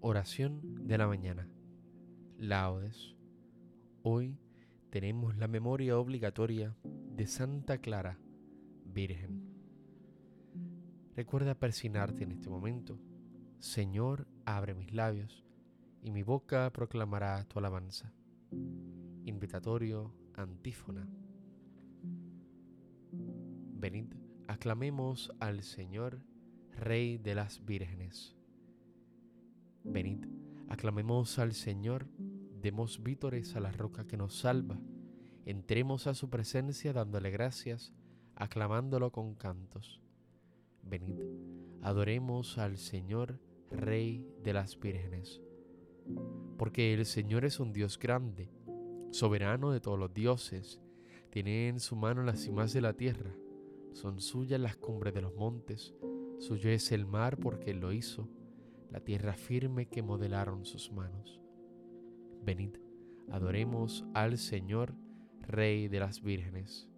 Oración de la mañana. Laudes. Hoy tenemos la memoria obligatoria de Santa Clara, Virgen. Recuerda persignarte en este momento. Señor, abre mis labios y mi boca proclamará tu alabanza. Invitatorio, antífona. Venid, aclamemos al Señor, Rey de las vírgenes. Venid, aclamemos al Señor, demos vítores a la roca que nos salva, entremos a su presencia dándole gracias, aclamándolo con cantos. Venid, adoremos al Señor, Rey de las vírgenes. Porque el Señor es un Dios grande, soberano de todos los dioses, tiene en su mano las cimas de la tierra, son suyas las cumbres de los montes, suyo es el mar porque Él lo hizo la tierra firme que modelaron sus manos. Venid, adoremos al Señor, Rey de las vírgenes.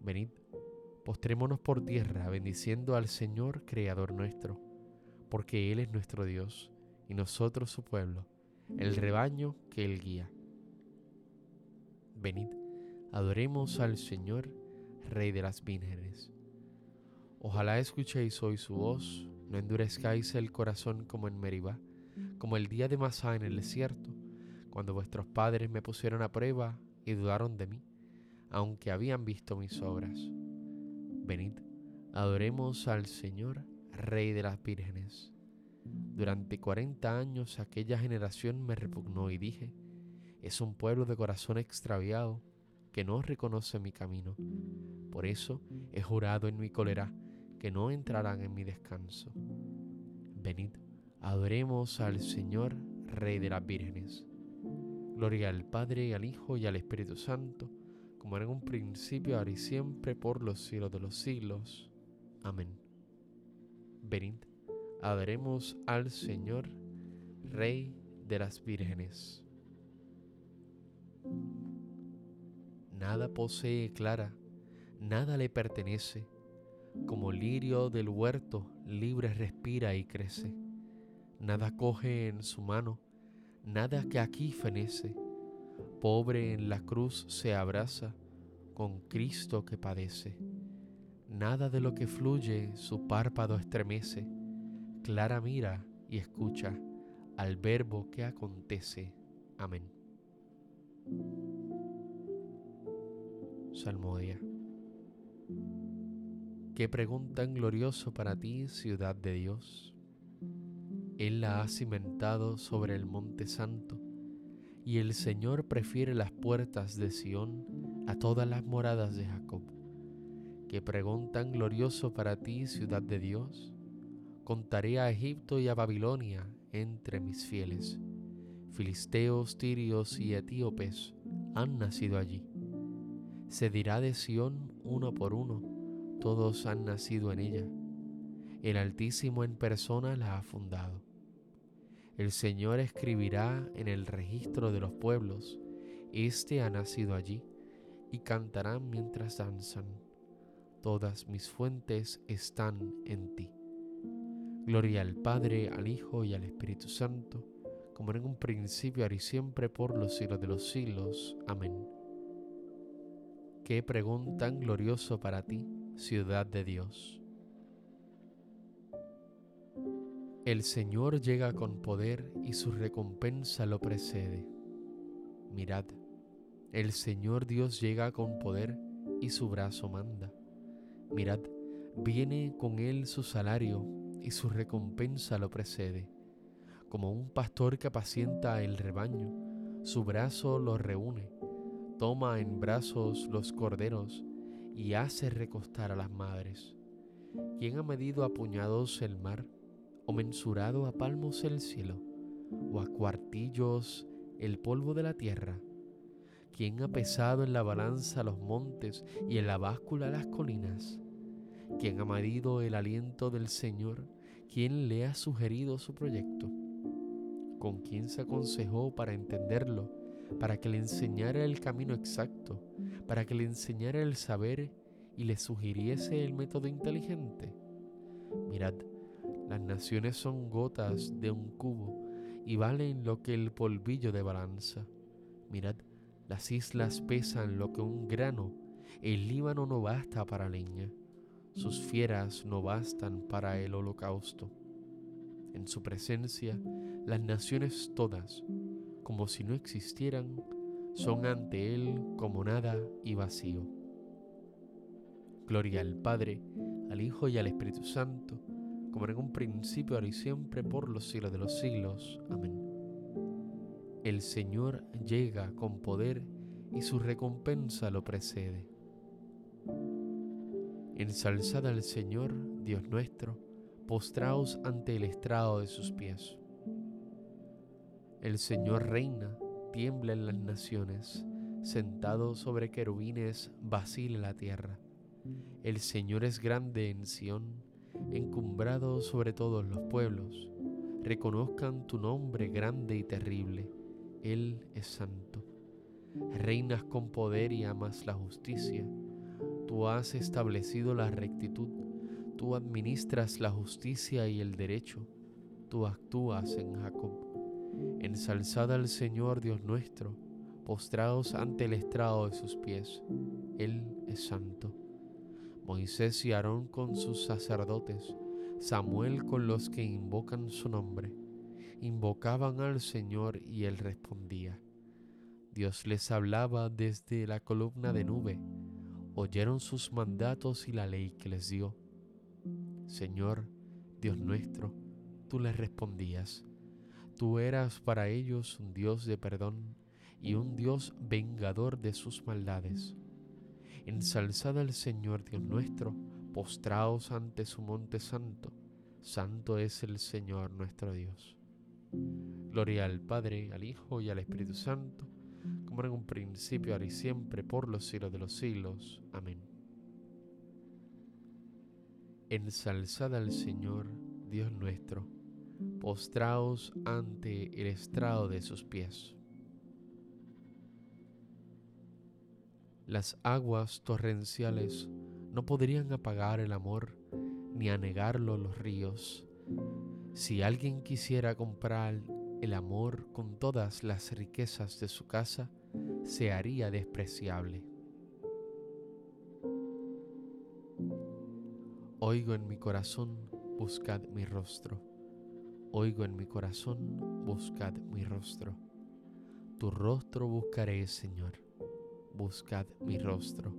Venid, postrémonos por tierra, bendiciendo al Señor, Creador nuestro, porque Él es nuestro Dios y nosotros su pueblo, el rebaño que Él guía. Venid, adoremos al Señor, Rey de las vírgenes. Ojalá escuchéis hoy su voz no endurezcáis el corazón como en Meribá, como el día de Masá en el desierto, cuando vuestros padres me pusieron a prueba y dudaron de mí, aunque habían visto mis obras. Venid, adoremos al Señor, Rey de las vírgenes. Durante cuarenta años aquella generación me repugnó y dije, es un pueblo de corazón extraviado que no reconoce mi camino. Por eso he jurado en mi cólera que no entrarán en mi descanso. Venid, adoremos al Señor, Rey de las vírgenes. Gloria al Padre, al Hijo, y al Espíritu Santo, como era en un principio, ahora y siempre, por los siglos de los siglos. Amén. Venid, adoremos al Señor, Rey de las vírgenes. Nada posee Clara, nada le pertenece como lirio del huerto, libre respira y crece. Nada coge en su mano, nada que aquí fenece. Pobre en la cruz se abraza con Cristo que padece. Nada de lo que fluye su párpado estremece. Clara mira y escucha al verbo que acontece. Amén. Salmodia. Qué pregunta glorioso para ti, ciudad de Dios. Él la ha cimentado sobre el monte santo, y el Señor prefiere las puertas de Sión a todas las moradas de Jacob. Qué pregunta glorioso para ti, ciudad de Dios. Contaré a Egipto y a Babilonia entre mis fieles. Filisteos, tirios y etíopes han nacido allí. Se dirá de Sión uno por uno todos han nacido en ella. El Altísimo en persona la ha fundado. El Señor escribirá en el registro de los pueblos, Este ha nacido allí, y cantarán mientras danzan. Todas mis fuentes están en ti. Gloria al Padre, al Hijo y al Espíritu Santo, como en un principio, ahora y siempre, por los siglos de los siglos. Amén. Qué preguntan glorioso para ti ciudad de Dios. El Señor llega con poder y su recompensa lo precede. Mirad, el Señor Dios llega con poder y su brazo manda. Mirad, viene con él su salario y su recompensa lo precede. Como un pastor que apacienta el rebaño, su brazo lo reúne, toma en brazos los corderos y hace recostar a las madres. ¿Quién ha medido a puñados el mar, o mensurado a palmos el cielo, o a cuartillos el polvo de la tierra? ¿Quién ha pesado en la balanza los montes y en la báscula las colinas? ¿Quién ha medido el aliento del Señor? ¿Quién le ha sugerido su proyecto? ¿Con quién se aconsejó para entenderlo, para que le enseñara el camino exacto? para que le enseñara el saber y le sugiriese el método inteligente? Mirad, Las naciones son gotas de un cubo y valen lo que el polvillo de balanza. Mirad, las islas pesan lo que un grano, el Líbano no basta para leña, sus fieras no bastan para el holocausto. En su presencia, las naciones todas, como si no existieran, son ante Él como nada y vacío. Gloria al Padre, al Hijo y al Espíritu Santo, como en un principio, ahora y siempre, por los siglos de los siglos. Amén. El Señor llega con poder y su recompensa lo precede. Ensalzad al Señor, Dios nuestro, postraos ante el estrado de sus pies. El Señor reina, tiembla en las naciones, sentado sobre querubines, vacila la tierra. El Señor es grande en Sión, encumbrado sobre todos los pueblos. Reconozcan tu nombre grande y terrible. Él es santo. Reinas con poder y amas la justicia. Tú has establecido la rectitud. Tú administras la justicia y el derecho. Tú actúas en Jacob. Ensalzad al Señor Dios nuestro, postrados ante el estrado de sus pies. Él es santo. Moisés y Aarón con sus sacerdotes, Samuel con los que invocan su nombre, invocaban al Señor y él respondía. Dios les hablaba desde la columna de nube, oyeron sus mandatos y la ley que les dio. Señor, Dios nuestro, tú les respondías. Tú eras para ellos un Dios de perdón y un Dios vengador de sus maldades Ensalzad al Señor Dios nuestro, postraos ante su monte santo. Santo es el Señor nuestro Dios. Gloria al Padre, al Hijo y al Espíritu Santo, como en un principio, ahora y siempre, por los siglos de los siglos. Amén. Ensalzad al Señor, Dios nuestro, postraos ante el estrado de sus pies. Las aguas torrenciales no podrían apagar el amor ni anegarlo los ríos. Si alguien quisiera comprar el amor con todas las riquezas de su casa, se haría despreciable. Oigo en mi corazón, buscad mi rostro. Oigo en mi corazón, buscad mi rostro. Tu rostro buscaré, Señor buscad mi rostro.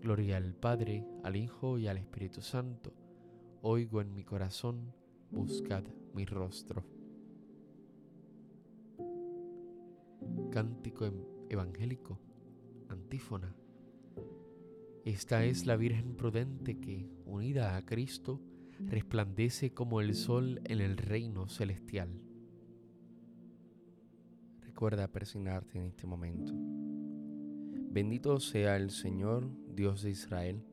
Gloria al Padre, al Hijo y al Espíritu Santo. Oigo en mi corazón, buscad mi rostro. Cántico em-, evangélico, antífona. Esta es la Virgen prudente que, unida a Cristo, resplandece como el sol en el reino celestial. Recuerda persignarte en este momento. Bendito sea el Señor, Dios de Israel,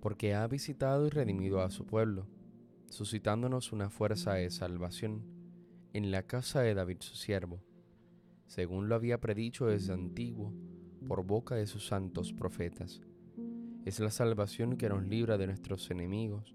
porque ha visitado y redimido a su pueblo, suscitándonos una fuerza de salvación en la casa de David su siervo, según lo había predicho desde antiguo por boca de sus santos profetas. Es la salvación que nos libra de nuestros enemigos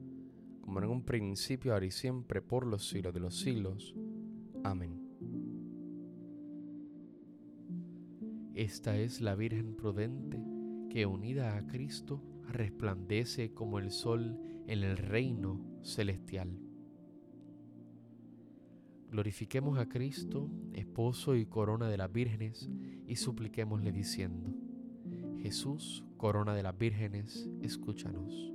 como en un principio, ahora y siempre, por los siglos de los siglos. Amén. Esta es la Virgen prudente que unida a Cristo resplandece como el sol en el reino celestial. Glorifiquemos a Cristo, esposo y corona de las vírgenes, y supliquémosle diciendo, Jesús, corona de las vírgenes, escúchanos.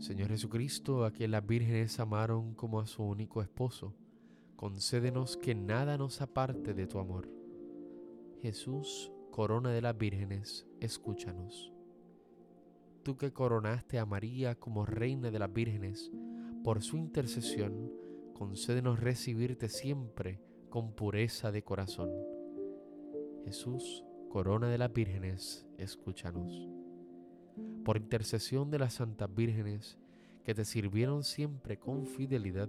Señor Jesucristo, a quien las vírgenes amaron como a su único esposo, concédenos que nada nos aparte de tu amor. Jesús, corona de las vírgenes, escúchanos. Tú que coronaste a María como reina de las vírgenes, por su intercesión, concédenos recibirte siempre con pureza de corazón. Jesús, corona de las vírgenes, escúchanos. Por intercesión de las santas vírgenes que te sirvieron siempre con fidelidad,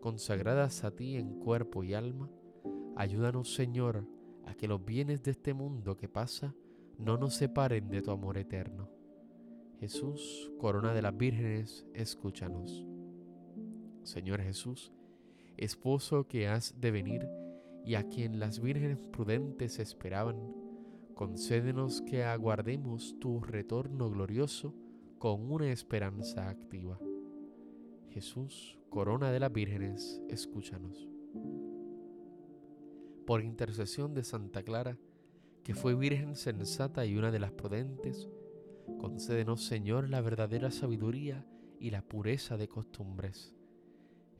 consagradas a ti en cuerpo y alma, ayúdanos Señor a que los bienes de este mundo que pasa no nos separen de tu amor eterno. Jesús, corona de las vírgenes, escúchanos. Señor Jesús, esposo que has de venir y a quien las vírgenes prudentes esperaban, concédenos que aguardemos tu retorno glorioso con una esperanza activa. Jesús, corona de las vírgenes, escúchanos. Por intercesión de Santa Clara, que fue virgen sensata y una de las prudentes, concédenos, Señor, la verdadera sabiduría y la pureza de costumbres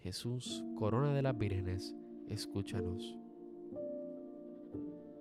Jesús, corona de las vírgenes, escúchanos.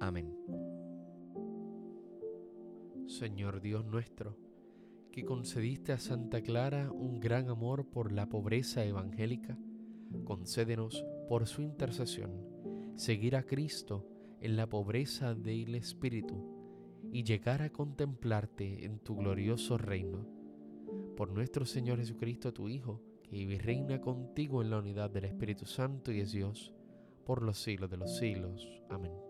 Amén. Señor Dios nuestro, que concediste a Santa Clara un gran amor por la pobreza evangélica, concédenos por su intercesión seguir a Cristo en la pobreza del Espíritu y llegar a contemplarte en tu glorioso reino. Por nuestro Señor Jesucristo, tu Hijo, y reina contigo en la unidad del Espíritu Santo y es Dios por los siglos de los siglos. Amén.